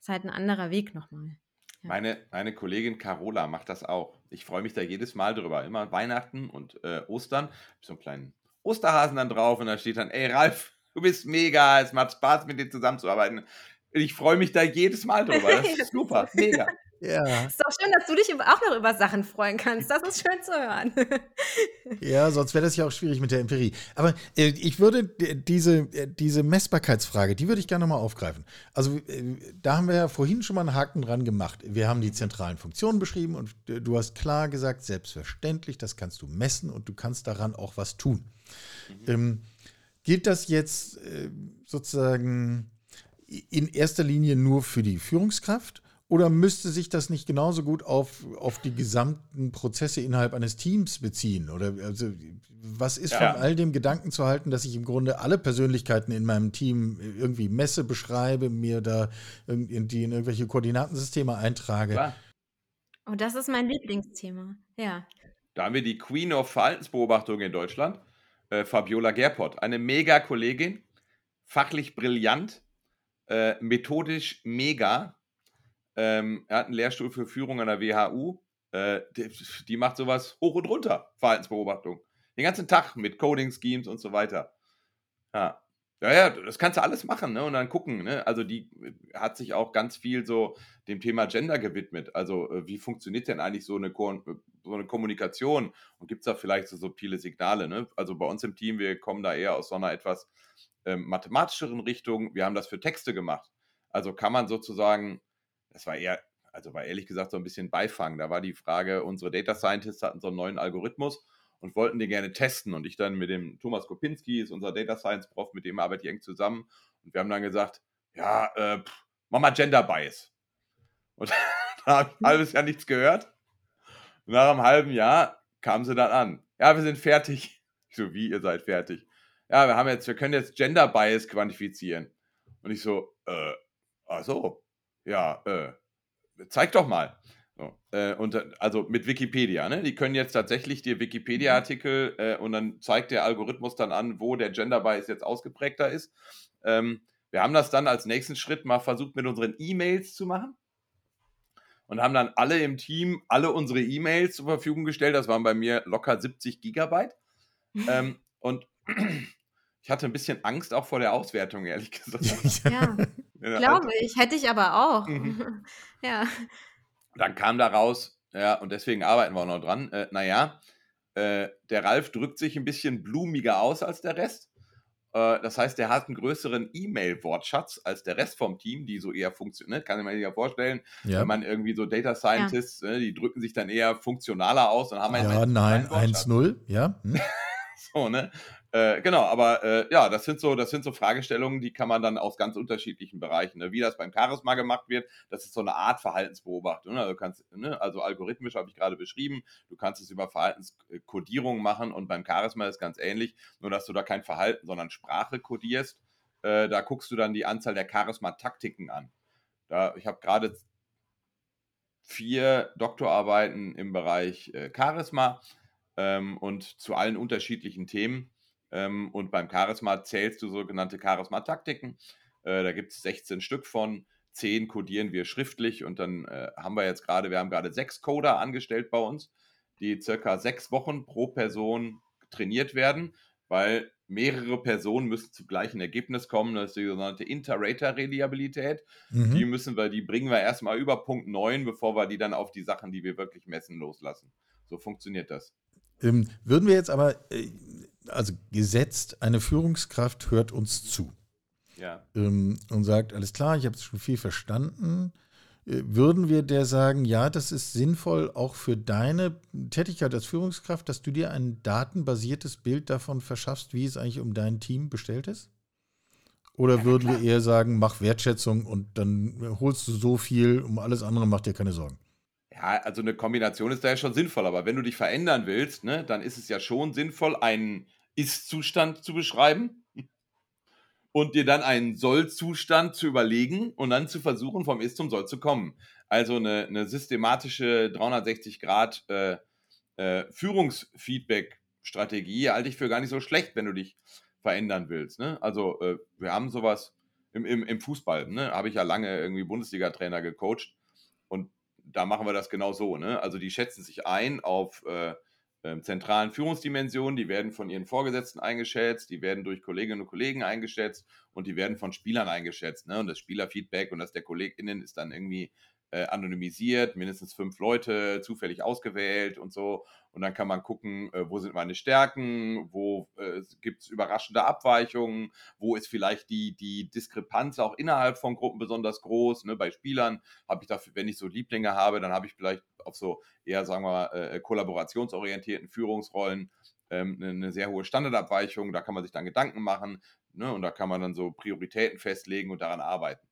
ist halt ein anderer Weg nochmal. Ja. Meine, meine Kollegin Carola macht das auch. Ich freue mich da jedes Mal drüber. Immer Weihnachten und äh, Ostern. So einen kleinen Osterhasen dann drauf und da steht dann, ey Ralf, du bist mega, es macht Spaß mit dir zusammenzuarbeiten. Ich freue mich da jedes Mal drüber. Das ist super, mega. Ja. Ist doch schön, dass du dich auch noch über Sachen freuen kannst. Das ist schön zu hören. Ja, sonst wäre das ja auch schwierig mit der Empirie. Aber äh, ich würde diese, äh, diese Messbarkeitsfrage, die würde ich gerne mal aufgreifen. Also, äh, da haben wir ja vorhin schon mal einen Haken dran gemacht. Wir haben die zentralen Funktionen beschrieben und äh, du hast klar gesagt, selbstverständlich, das kannst du messen und du kannst daran auch was tun. Mhm. Ähm, gilt das jetzt äh, sozusagen in erster Linie nur für die Führungskraft? Oder müsste sich das nicht genauso gut auf, auf die gesamten Prozesse innerhalb eines Teams beziehen? Oder also, was ist ja. von all dem Gedanken zu halten, dass ich im Grunde alle Persönlichkeiten in meinem Team irgendwie messe, beschreibe, mir da in, in, in irgendwelche Koordinatensysteme eintrage? Klar. Oh, das ist mein Lieblingsthema. Ja. Da haben wir die Queen of Verhaltensbeobachtung in Deutschland, äh, Fabiola Gerpott. Eine mega Kollegin, fachlich brillant, äh, methodisch mega ähm, er hat einen Lehrstuhl für Führung an der WHU. Äh, die, die, macht sowas hoch und runter, Verhaltensbeobachtung. Den ganzen Tag mit Coding-Schemes und so weiter. Ja. Ja, ja, das kannst du alles machen, ne? Und dann gucken, ne? Also die hat sich auch ganz viel so dem Thema Gender gewidmet. Also, äh, wie funktioniert denn eigentlich so eine, Ko so eine Kommunikation? Und gibt es da vielleicht so subtile Signale, ne? Also bei uns im Team, wir kommen da eher aus so einer etwas ähm, mathematischeren Richtung. Wir haben das für Texte gemacht. Also kann man sozusagen das war eher, also war ehrlich gesagt so ein bisschen Beifang. Da war die Frage, unsere Data Scientists hatten so einen neuen Algorithmus und wollten den gerne testen. Und ich dann mit dem Thomas Kopinski, ist unser Data Science Prof, mit dem arbeite ich eng zusammen. Und wir haben dann gesagt, ja, äh, pff, mach mal Gender Bias. Und da habe ich ein halbes Jahr nichts gehört. Und nach einem halben Jahr kamen sie dann an. Ja, wir sind fertig. Ich so, wie, ihr seid fertig? Ja, wir haben jetzt, wir können jetzt Gender Bias quantifizieren. Und ich so, äh, ach so, ja, äh, zeig doch mal. So, äh, und also mit Wikipedia, ne? Die können jetzt tatsächlich dir Wikipedia-Artikel äh, und dann zeigt der Algorithmus dann an, wo der Gender Bias jetzt ausgeprägter ist. Ähm, wir haben das dann als nächsten Schritt mal versucht, mit unseren E-Mails zu machen und haben dann alle im Team alle unsere E-Mails zur Verfügung gestellt. Das waren bei mir locker 70 Gigabyte. ähm, und ich hatte ein bisschen Angst auch vor der Auswertung, ehrlich gesagt. Ja, glaube ich. Hätte ich aber auch. Mhm. ja. Dann kam da raus, ja, und deswegen arbeiten wir auch noch dran. Äh, naja, äh, der Ralf drückt sich ein bisschen blumiger aus als der Rest. Äh, das heißt, der hat einen größeren E-Mail-Wortschatz als der Rest vom Team, die so eher funktioniert. Kann man sich ja vorstellen, ja. wenn man irgendwie so Data Scientists, ja. ne, die drücken sich dann eher funktionaler aus und haben Ja, nein, 1-0, ja. Hm. so, ne? Äh, genau, aber äh, ja, das sind so, das sind so Fragestellungen, die kann man dann aus ganz unterschiedlichen Bereichen. Ne? Wie das beim Charisma gemacht wird, das ist so eine Art Verhaltensbeobachtung. Ne? Also, kannst, ne? also algorithmisch habe ich gerade beschrieben, du kannst es über Verhaltenskodierung machen und beim Charisma ist ganz ähnlich, nur dass du da kein Verhalten, sondern Sprache kodierst. Äh, da guckst du dann die Anzahl der Charisma-Taktiken an. Da, ich habe gerade vier Doktorarbeiten im Bereich äh, Charisma ähm, und zu allen unterschiedlichen Themen. Ähm, und beim Charisma zählst du sogenannte Charisma-Taktiken. Äh, da gibt es 16 Stück von. 10 codieren wir schriftlich und dann äh, haben wir jetzt gerade, wir haben gerade sechs Coder angestellt bei uns, die circa sechs Wochen pro Person trainiert werden, weil mehrere Personen müssen zum gleichen Ergebnis kommen. Das ist die sogenannte Inter-Rater-Reliabilität. Mhm. Die müssen wir, die bringen wir erstmal über Punkt 9, bevor wir die dann auf die Sachen, die wir wirklich messen, loslassen. So funktioniert das. Ähm, würden wir jetzt aber, äh, also gesetzt, eine Führungskraft hört uns zu Ja. ähm, und sagt, alles klar, ich habe schon viel verstanden. Äh, Würden wir der sagen, ja, das ist sinnvoll auch für deine Tätigkeit als Führungskraft, dass du dir ein datenbasiertes Bild davon verschaffst, wie es eigentlich um dein Team bestellt ist? Oder würden wir eher sagen, mach Wertschätzung und dann holst du so viel, um alles andere mach dir keine Sorgen? Ja, also eine Kombination ist da ja schon sinnvoll, aber wenn du dich verändern willst, ne, dann ist es ja schon sinnvoll, einen Ist-Zustand zu beschreiben und dir dann einen Soll-Zustand zu überlegen und dann zu versuchen, vom Ist zum Soll zu kommen. Also eine, eine systematische 360 Grad äh, äh, halte ich für gar nicht so schlecht, wenn du dich verändern willst. Ne? Also äh, wir haben sowas im, im, im Fußball, ne? habe ich ja lange irgendwie Bundesliga-Trainer gecoacht und da machen wir das genau so. Ne? Also die schätzen sich ein auf äh, ähm, zentralen Führungsdimensionen, die werden von ihren Vorgesetzten eingeschätzt, die werden durch Kolleginnen und Kollegen eingeschätzt und die werden von Spielern eingeschätzt. Ne? Und das Spielerfeedback und das der KollegInnen ist dann irgendwie äh, anonymisiert, mindestens fünf Leute zufällig ausgewählt und so. Und dann kann man gucken, äh, wo sind meine Stärken, wo äh, gibt es überraschende Abweichungen, wo ist vielleicht die, die Diskrepanz auch innerhalb von Gruppen besonders groß. Ne? Bei Spielern habe ich dafür, wenn ich so Lieblinge habe, dann habe ich vielleicht auf so eher, sagen wir mal, äh, kollaborationsorientierten Führungsrollen ähm, eine, eine sehr hohe Standardabweichung. Da kann man sich dann Gedanken machen ne? und da kann man dann so Prioritäten festlegen und daran arbeiten.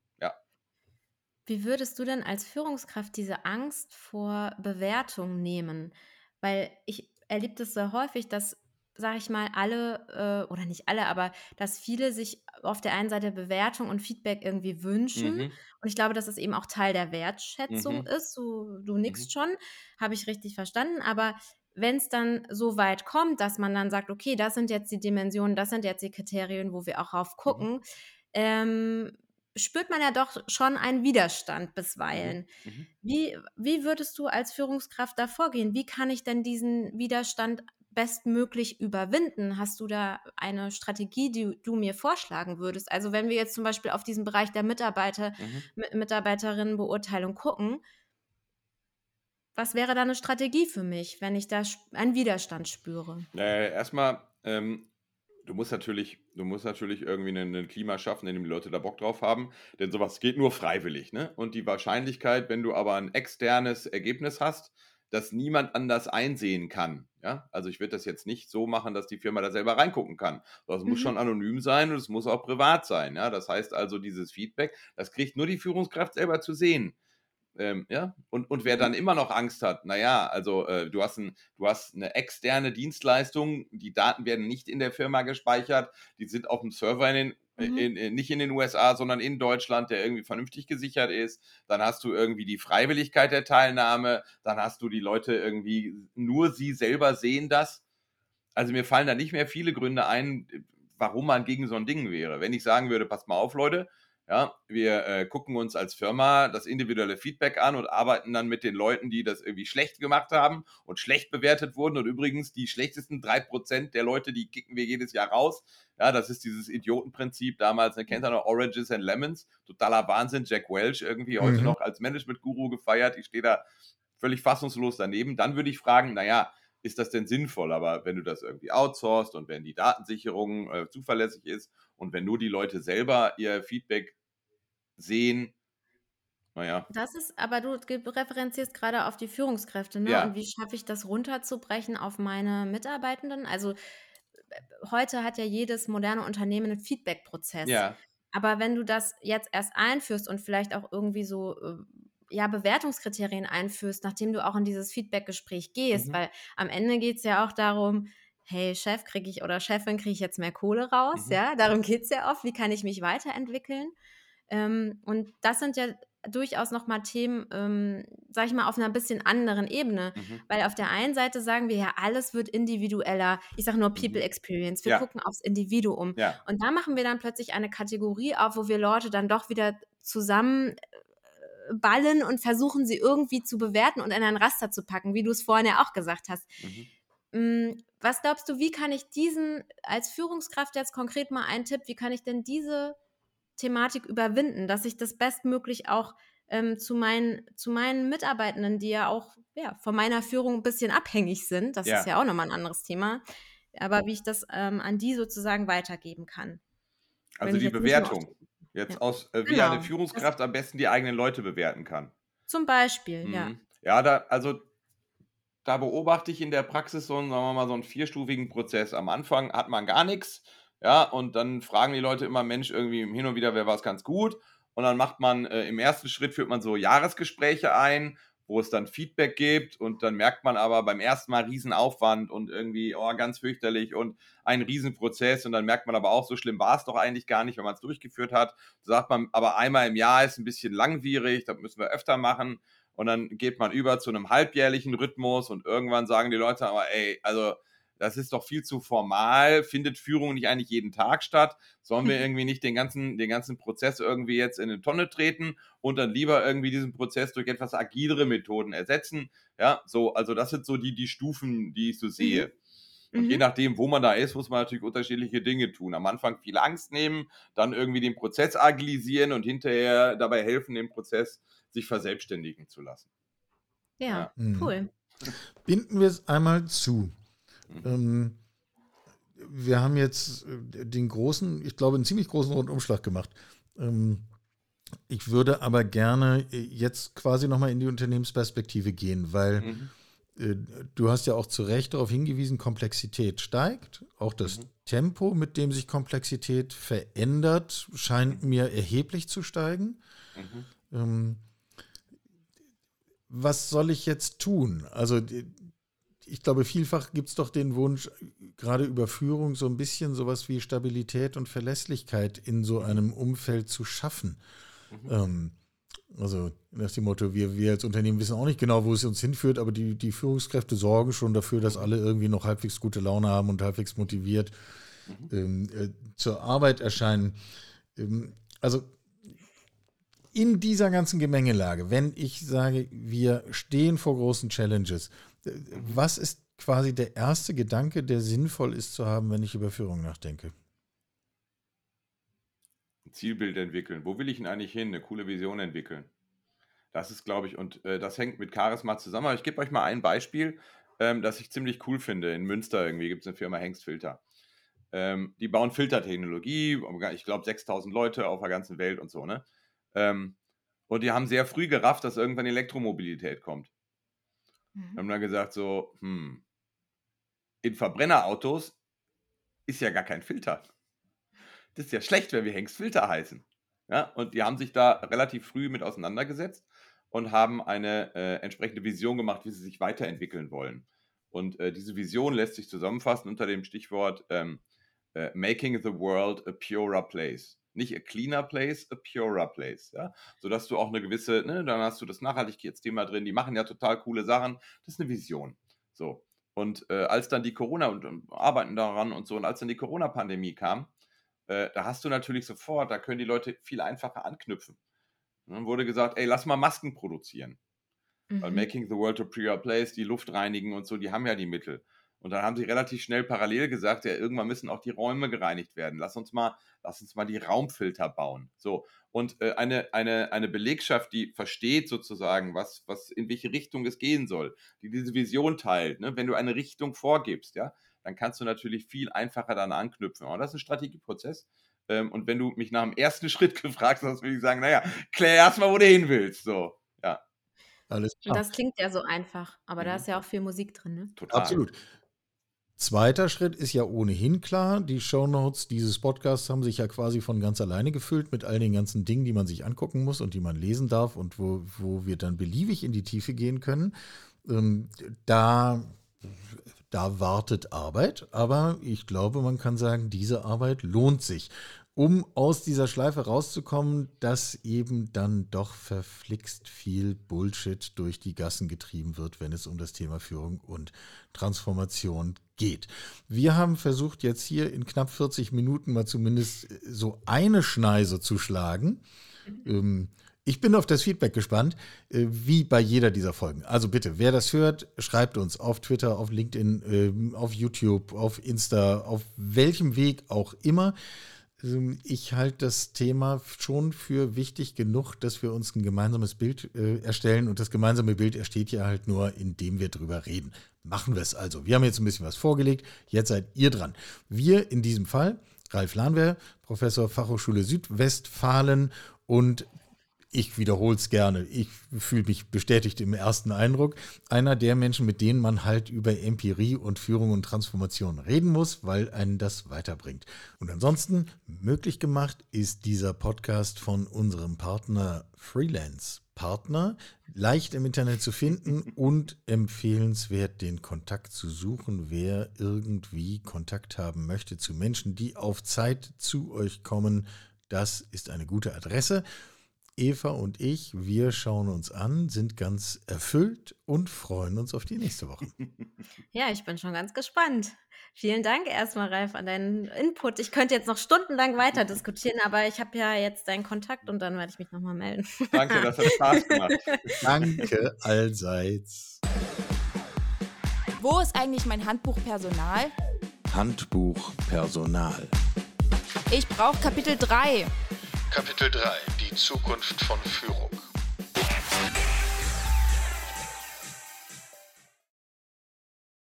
Wie würdest du denn als Führungskraft diese Angst vor Bewertung nehmen? Weil ich erlebe das sehr häufig, dass, sage ich mal, alle, äh, oder nicht alle, aber dass viele sich auf der einen Seite Bewertung und Feedback irgendwie wünschen. Mhm. Und ich glaube, dass es eben auch Teil der Wertschätzung Mhm. ist. Du, du nickst Mhm. schon, habe ich richtig verstanden. Aber wenn es dann so weit kommt, dass man dann sagt, okay, das sind jetzt die Dimensionen, das sind jetzt die Kriterien, wo wir auch Mhm. rauf gucken, ähm, spürt man ja doch schon einen Widerstand bisweilen. Mhm. Wie, wie würdest du als Führungskraft da vorgehen? Wie kann ich denn diesen Widerstand bestmöglich überwinden? Hast du da eine Strategie, die du mir vorschlagen würdest? Also wenn wir jetzt zum Beispiel auf diesen Bereich der Mitarbeiter, Mhm. Mi- Mitarbeiterinnenbeurteilung gucken, was wäre da eine Strategie für mich, wenn ich da einen Widerstand spüre? Äh, erstmal, ähm, du musst natürlich, du musst natürlich irgendwie ein, Klima schaffen, in dem die Leute da Bock drauf haben, denn sowas geht nur freiwillig, ne? Und die Wahrscheinlichkeit, wenn du aber ein externes Ergebnis hast, das niemand anders einsehen kann, ja? Also ich würde das jetzt nicht so machen, dass die Firma da selber reingucken kann. Das muss Mhm. schon anonym sein und es muss auch privat sein, ja? Das heißt also, dieses Feedback, das kriegt nur die Führungskraft selber zu sehen. Ähm, ja, und, und wer dann immer noch Angst hat, naja, also äh, du, hast ein, du hast eine externe Dienstleistung, die Daten werden nicht in der Firma gespeichert, die sind auf dem Server in den, Mhm. in, in, nicht in den USA, sondern in Deutschland, der irgendwie vernünftig gesichert ist. Dann hast du irgendwie die Freiwilligkeit der Teilnahme, dann hast du die Leute irgendwie, nur sie selber sehen das. Also mir fallen da nicht mehr viele Gründe ein, warum man gegen so ein Ding wäre. Wenn ich sagen würde, passt mal auf, Leute, ja, wir äh, gucken uns als Firma das individuelle Feedback an und arbeiten dann mit den Leuten, die das irgendwie schlecht gemacht haben und schlecht bewertet wurden. Und übrigens, die schlechtesten 3% der Leute, die kicken wir jedes Jahr raus. Ja, das ist dieses Idiotenprinzip damals, ne, kennt ihr noch Oranges and Lemons? Totaler Wahnsinn, Jack Welch irgendwie heute Mhm. noch als Management-Guru gefeiert. Ich stehe da völlig fassungslos daneben. Dann würde ich fragen, naja, ist das denn sinnvoll? Aber wenn du das irgendwie outsourcest und wenn die Datensicherung äh, zuverlässig ist und wenn nur die Leute selber ihr Feedback sehen, naja, Das ist, aber du referenzierst gerade auf die Führungskräfte, ne? Ja. Und wie schaffe ich das runterzubrechen auf meine Mitarbeitenden? Also heute hat ja jedes moderne Unternehmen einen Feedback-Prozess. ja, Aber wenn du das jetzt erst einführst und vielleicht auch irgendwie so äh, ja, Bewertungskriterien einführst, nachdem du auch in dieses Feedback-Gespräch gehst, Mhm. weil am Ende geht es ja auch darum, hey Chef, kriege ich oder Chefin, kriege ich jetzt mehr Kohle raus? Mhm. Ja, darum geht es ja oft. Wie kann ich mich weiterentwickeln? Ähm, und das sind ja durchaus nochmal Themen, ähm, sag ich mal, auf einer bisschen anderen Ebene. mhm. Weil auf der einen Seite sagen wir ja, alles wird individueller. Ich sage nur People Experience. Wir Ja. gucken aufs Individuum. ja, Und da machen wir dann plötzlich eine Kategorie auf, wo wir Leute dann doch wieder zusammen ballen und versuchen, sie irgendwie zu bewerten und in ein Raster zu packen, wie du es vorhin ja auch gesagt hast. mhm. Mm, was glaubst du, wie kann ich diesen als Führungskraft jetzt konkret mal einen Tipp, wie kann ich denn diese Thematik überwinden, dass ich das bestmöglich auch ähm, zu, meinen, zu meinen Mitarbeitenden, die ja auch ja, von meiner Führung ein bisschen abhängig sind, das Ja. ist ja auch nochmal ein anderes Thema, aber wie ich das ähm, an die sozusagen weitergeben kann. Also die Bewertung. Jetzt Ja. aus, äh, wie Genau. eine Führungskraft am besten die eigenen Leute bewerten kann. Zum Beispiel, ja. Mhm. Ja, da, also da beobachte ich in der Praxis so einen, sagen wir mal, so einen vierstufigen Prozess. Am Anfang hat man gar nichts, ja, und dann fragen die Leute immer, Mensch, irgendwie hin und wieder wäre was ganz gut. Und dann macht man äh, im ersten Schritt führt man so Jahresgespräche ein, wo es dann Feedback gibt und dann merkt man aber beim ersten Mal Riesenaufwand und irgendwie, oh, ganz fürchterlich und ein Riesenprozess und dann merkt man aber auch, so schlimm war es doch eigentlich gar nicht, wenn man es durchgeführt hat. So sagt man, aber einmal im Jahr ist ein bisschen langwierig, das müssen wir öfter machen und dann geht man über zu einem halbjährlichen Rhythmus und irgendwann sagen die Leute aber, ey, also das ist doch viel zu formal, findet Führung nicht eigentlich jeden Tag statt? Sollen wir irgendwie nicht den ganzen, den ganzen Prozess irgendwie jetzt in eine Tonne treten und dann lieber irgendwie diesen Prozess durch etwas agilere Methoden ersetzen? Ja, so, also das sind so die, die Stufen, die ich so sehe. Und Mhm. je nachdem, wo man da ist, muss man natürlich unterschiedliche Dinge tun. Am Anfang viel Angst nehmen, dann irgendwie den Prozess agilisieren und hinterher dabei helfen, den Prozess sich verselbstständigen zu lassen. Ja, Mhm. cool. Binden wir es einmal zu. Mhm. Ähm, wir haben jetzt äh, den großen, ich glaube, einen ziemlich großen Rundumschlag gemacht. Ähm, ich würde aber gerne äh, jetzt quasi nochmal in die Unternehmensperspektive gehen, weil Mhm. äh, du hast ja auch zu Recht darauf hingewiesen, Komplexität steigt. Auch das Mhm. Tempo, mit dem sich Komplexität verändert, scheint mir erheblich zu steigen. Mhm. Ähm, was soll ich jetzt tun? Also ich glaube, vielfach gibt es doch den Wunsch, gerade über Führung so ein bisschen sowas wie Stabilität und Verlässlichkeit in so einem Umfeld zu schaffen. Ähm, also nach dem Motto, wir, wir als Unternehmen wissen auch nicht genau, wo es uns hinführt, aber die, die Führungskräfte sorgen schon dafür, dass alle irgendwie noch halbwegs gute Laune haben und halbwegs motiviert ähm, äh, zur Arbeit erscheinen. Ähm, also in dieser ganzen Gemengelage, wenn ich sage, wir stehen vor großen Challenges, was ist quasi der erste Gedanke, der sinnvoll ist zu haben, wenn ich über Führung nachdenke? Zielbild entwickeln. Wo will ich denn eigentlich hin? Eine coole Vision entwickeln. Das ist, glaube ich, und äh, das hängt mit Charisma zusammen. Aber ich gebe euch mal ein Beispiel, ähm, das ich ziemlich cool finde. In Münster irgendwie gibt es eine Firma Hengstfilter. Ähm, die bauen Filtertechnologie, ich glaube 6000 Leute auf der ganzen Welt und so, ne? Ähm, und die haben sehr früh gerafft, dass irgendwann Elektromobilität kommt. Mhm. haben dann gesagt so, hm, in Verbrennerautos ist ja gar kein Filter. Das ist ja schlecht, wenn wir Hengstfilter heißen. Ja, und die haben sich da relativ früh mit auseinandergesetzt und haben eine äh, entsprechende Vision gemacht, wie sie sich weiterentwickeln wollen. Und äh, diese Vision lässt sich zusammenfassen unter dem Stichwort ähm, äh, Making the World a Purer Place. Nicht a cleaner place, a purer place. Ja? Sodass du auch eine gewisse, ne, dann hast du das Nachhaltigkeitsthema drin, die machen ja total coole Sachen. Das ist eine Vision. So. Und äh, als dann die Corona und, und arbeiten daran und so, und als dann die Corona-Pandemie kam, äh, da hast du natürlich sofort, da können die Leute viel einfacher anknüpfen. Und dann wurde gesagt, ey, lass mal Masken produzieren. Weil Mhm. Making the World a Purer Place, die Luft reinigen und so, die haben ja die Mittel. Und dann haben sie relativ schnell parallel gesagt, ja, irgendwann müssen auch die Räume gereinigt werden. Lass uns mal, lass uns mal die Raumfilter bauen. So. Und äh, eine, eine, eine Belegschaft, die versteht sozusagen, was, was, in welche Richtung es gehen soll, die diese Vision teilt, ne? wenn du eine Richtung vorgibst, ja, dann kannst du natürlich viel einfacher dann anknüpfen. Aber das ist ein Strategieprozess. Ähm, und wenn du mich nach dem ersten Schritt gefragt hast, würde ich sagen, naja, klär erstmal, wo du hin willst. So, ja, Alles Und klar. das klingt ja so einfach, aber da Mhm. ist ja auch viel Musik drin, ne? total. Absolut. Zweiter Schritt ist ja ohnehin klar. Die Shownotes dieses Podcasts haben sich ja quasi von ganz alleine gefüllt mit all den ganzen Dingen, die man sich angucken muss und die man lesen darf und wo, wo wir dann beliebig in die Tiefe gehen können. Ähm, da, da wartet Arbeit, aber ich glaube, man kann sagen, diese Arbeit lohnt sich. Um aus dieser Schleife rauszukommen, dass eben dann doch verflixt viel Bullshit durch die Gassen getrieben wird, wenn es um das Thema Führung und Transformation geht. Wir haben versucht, jetzt hier in knapp 40 Minuten mal zumindest so eine Schneise zu schlagen. Ähm, Ich bin auf das Feedback gespannt, äh, wie bei jeder dieser Folgen. Also bitte, wer das hört, schreibt uns auf Twitter, auf LinkedIn, äh, auf YouTube, auf Insta, auf welchem Weg auch immer. Ähm, ich halte das Thema schon für wichtig genug, dass wir uns ein gemeinsames Bild äh, erstellen. Und das gemeinsame Bild entsteht ja halt nur, indem wir drüber reden. Machen wir es also. Wir haben jetzt ein bisschen was vorgelegt. Jetzt seid ihr dran. Wir in diesem Fall, Ralf Lahnwehr, Professor Fachhochschule Südwestfalen und ich wiederhole es gerne, ich fühle mich bestätigt im ersten Eindruck, einer der Menschen, mit denen man halt über Empirie und Führung und Transformation reden muss, weil einen das weiterbringt. Und ansonsten möglich gemacht ist dieser Podcast von unserem Partner Freelance. Partner, leicht im Internet zu finden und empfehlenswert, den Kontakt zu suchen, wer irgendwie Kontakt haben möchte zu Menschen, die auf Zeit zu euch kommen. Das ist eine gute Adresse. Eva und ich, wir schauen uns an, sind ganz erfüllt und freuen uns auf die nächste Woche. Ja, ich bin schon ganz gespannt. Vielen Dank erstmal, Ralf, an deinen Input. Ich könnte jetzt noch stundenlang weiter diskutieren, aber ich habe ja jetzt deinen Kontakt und dann werde ich mich nochmal melden. Danke, das hat Spaß gemacht. Danke allseits. Wo ist eigentlich mein Handbuch Personal? Handbuch Personal. Ich brauche Kapitel 3. Kapitel 3 Die Zukunft von Führung.